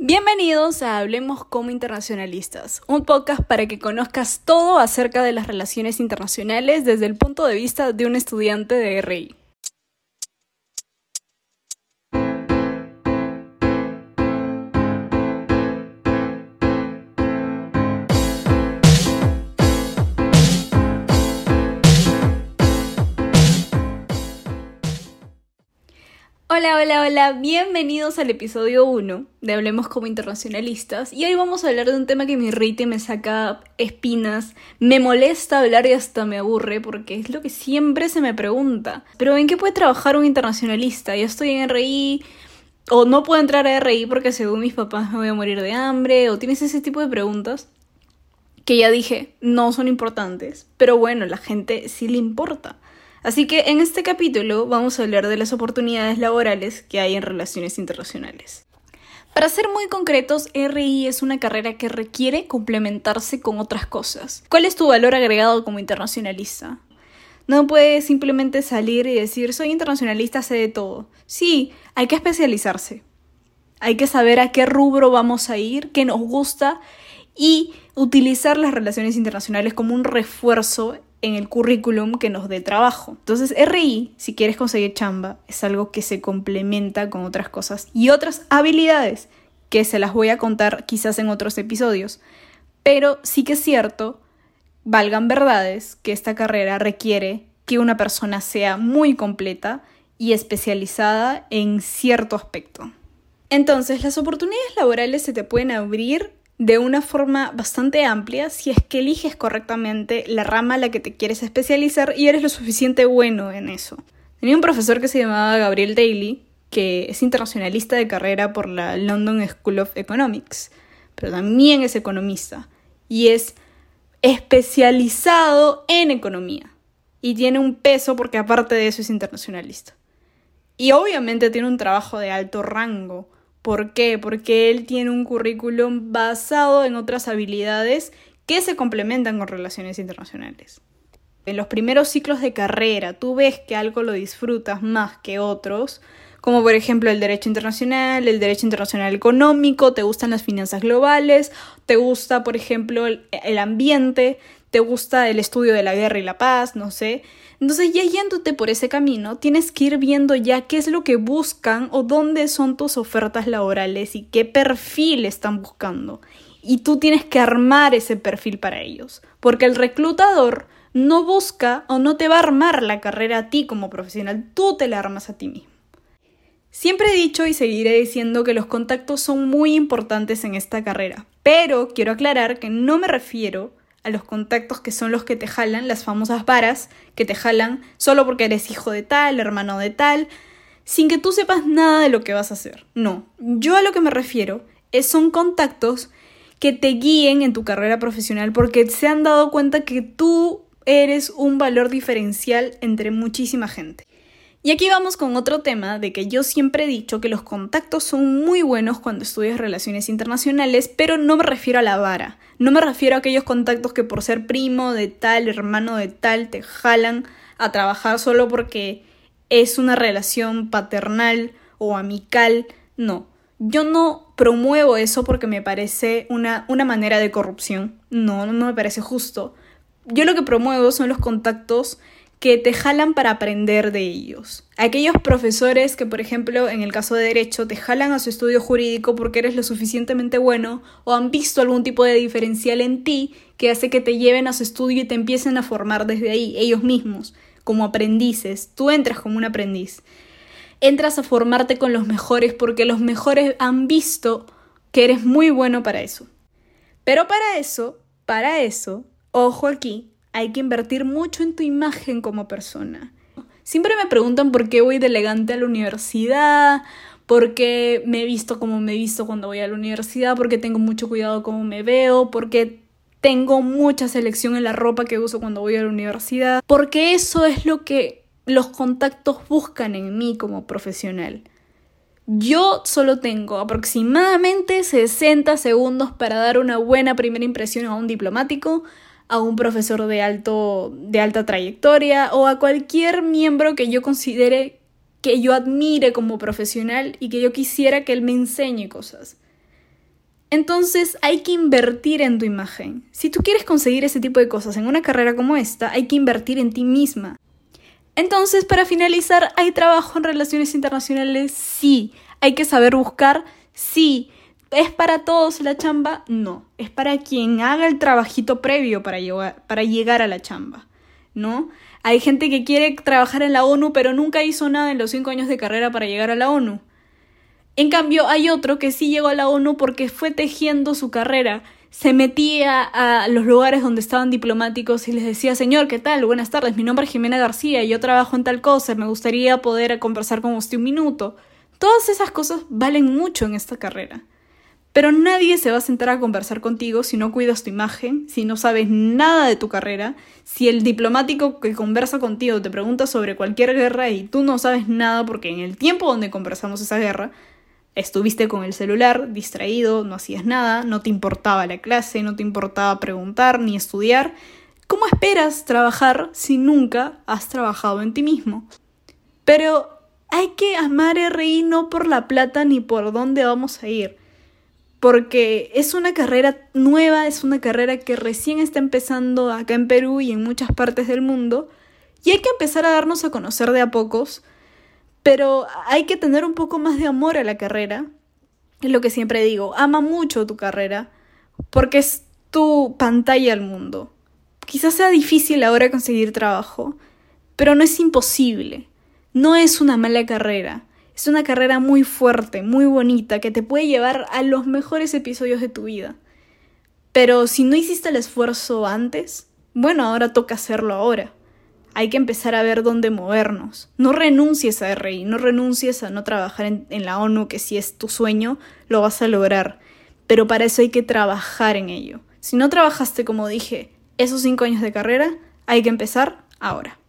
Bienvenidos a Hablemos como Internacionalistas, un podcast para que conozcas todo acerca de las relaciones internacionales desde el punto de vista de un estudiante de RI. Hola, hola, hola, bienvenidos al episodio 1 de Hablemos como Internacionalistas y hoy vamos a hablar de un tema que me irrita y me saca espinas, me molesta hablar y hasta me aburre porque es lo que siempre se me pregunta. Pero ¿en qué puede trabajar un internacionalista? Ya estoy en RI o no puedo entrar a RI porque según mis papás me voy a morir de hambre o tienes ese tipo de preguntas que ya dije no son importantes, pero bueno, la gente sí le importa. Así que en este capítulo vamos a hablar de las oportunidades laborales que hay en relaciones internacionales. Para ser muy concretos, RI es una carrera que requiere complementarse con otras cosas. ¿Cuál es tu valor agregado como internacionalista? No puedes simplemente salir y decir soy internacionalista, sé de todo. Sí, hay que especializarse. Hay que saber a qué rubro vamos a ir, qué nos gusta y utilizar las relaciones internacionales como un refuerzo en el currículum que nos dé trabajo. Entonces, RI, si quieres conseguir chamba, es algo que se complementa con otras cosas y otras habilidades que se las voy a contar quizás en otros episodios. Pero sí que es cierto, valgan verdades, que esta carrera requiere que una persona sea muy completa y especializada en cierto aspecto. Entonces, las oportunidades laborales se te pueden abrir de una forma bastante amplia si es que eliges correctamente la rama a la que te quieres especializar y eres lo suficiente bueno en eso. Tenía un profesor que se llamaba Gabriel Daly, que es internacionalista de carrera por la London School of Economics, pero también es economista y es especializado en economía y tiene un peso porque aparte de eso es internacionalista. Y obviamente tiene un trabajo de alto rango ¿Por qué? Porque él tiene un currículum basado en otras habilidades que se complementan con relaciones internacionales. En los primeros ciclos de carrera tú ves que algo lo disfrutas más que otros, como por ejemplo el derecho internacional, el derecho internacional económico, te gustan las finanzas globales, te gusta por ejemplo el, ambiente, te gusta el estudio de la guerra y la paz, no sé. Entonces ya yéndote por ese camino, tienes que ir viendo ya qué es lo que buscan o dónde son tus ofertas laborales y qué perfil están buscando. Y tú tienes que armar ese perfil para ellos, porque el reclutador no busca o no te va a armar la carrera a ti como profesional, tú te la armas a ti mismo. Siempre he dicho y seguiré diciendo que los contactos son muy importantes en esta carrera, pero quiero aclarar que no me refiero a los contactos que son los que te jalan, las famosas varas que te jalan solo porque eres hijo de tal, hermano de tal, sin que tú sepas nada de lo que vas a hacer. No, yo a lo que me refiero es son contactos que te guíen en tu carrera profesional porque se han dado cuenta que tú eres un valor diferencial entre muchísima gente. Y aquí vamos con otro tema de que yo siempre he dicho que los contactos son muy buenos cuando estudias relaciones internacionales, pero no me refiero a la vara. No me refiero a aquellos contactos que por ser primo de tal, hermano de tal, te jalan a trabajar solo porque es una relación paternal o amical. No, yo no promuevo eso porque me parece una, una manera de corrupción. No, no me parece justo. Yo lo que promuevo son los contactos que te jalan para aprender de ellos. Aquellos profesores que, por ejemplo, en el caso de derecho, te jalan a su estudio jurídico porque eres lo suficientemente bueno o han visto algún tipo de diferencial en ti que hace que te lleven a su estudio y te empiecen a formar desde ahí, ellos mismos, como aprendices. Tú entras como un aprendiz. Entras a formarte con los mejores porque los mejores han visto que eres muy bueno para eso. Pero para eso, para eso, ojo aquí, hay que invertir mucho en tu imagen como persona. Siempre me preguntan por qué voy de elegante a la universidad, por qué me he visto como me he visto cuando voy a la universidad, porque tengo mucho cuidado cómo me veo, porque tengo mucha selección en la ropa que uso cuando voy a la universidad, porque eso es lo que los contactos buscan en mí como profesional. Yo solo tengo aproximadamente 60 segundos para dar una buena primera impresión a un diplomático, a un profesor de, alto, de alta trayectoria o a cualquier miembro que yo considere que yo admire como profesional y que yo quisiera que él me enseñe cosas. Entonces hay que invertir en tu imagen. Si tú quieres conseguir ese tipo de cosas en una carrera como esta, hay que invertir en ti misma. Entonces, para finalizar, ¿hay trabajo en relaciones internacionales? Sí. ¿Hay que saber buscar? Sí. ¿Es para todos la chamba? No. Es para quien haga el trabajito previo para llegar, para llegar a la chamba. ¿No? Hay gente que quiere trabajar en la ONU, pero nunca hizo nada en los cinco años de carrera para llegar a la ONU. En cambio, hay otro que sí llegó a la ONU porque fue tejiendo su carrera se metía a los lugares donde estaban diplomáticos y les decía, señor, ¿qué tal? Buenas tardes, mi nombre es Jimena García, yo trabajo en tal cosa, me gustaría poder conversar con usted un minuto. Todas esas cosas valen mucho en esta carrera. Pero nadie se va a sentar a conversar contigo si no cuidas tu imagen, si no sabes nada de tu carrera, si el diplomático que conversa contigo te pregunta sobre cualquier guerra y tú no sabes nada porque en el tiempo donde conversamos esa guerra, Estuviste con el celular, distraído, no hacías nada, no te importaba la clase, no te importaba preguntar ni estudiar. ¿Cómo esperas trabajar si nunca has trabajado en ti mismo? Pero hay que amar RI no por la plata ni por dónde vamos a ir. Porque es una carrera nueva, es una carrera que recién está empezando acá en Perú y en muchas partes del mundo. Y hay que empezar a darnos a conocer de a pocos pero hay que tener un poco más de amor a la carrera. Es lo que siempre digo, ama mucho tu carrera porque es tu pantalla al mundo. Quizás sea difícil ahora conseguir trabajo, pero no es imposible. No es una mala carrera. Es una carrera muy fuerte, muy bonita, que te puede llevar a los mejores episodios de tu vida. Pero si no hiciste el esfuerzo antes, bueno, ahora toca hacerlo ahora hay que empezar a ver dónde movernos. No renuncies a RI, no renuncies a no trabajar en, en, la ONU, que si es tu sueño, lo vas a lograr. Pero para eso hay que trabajar en ello. Si no trabajaste, como dije, esos cinco años de carrera, hay que empezar ahora.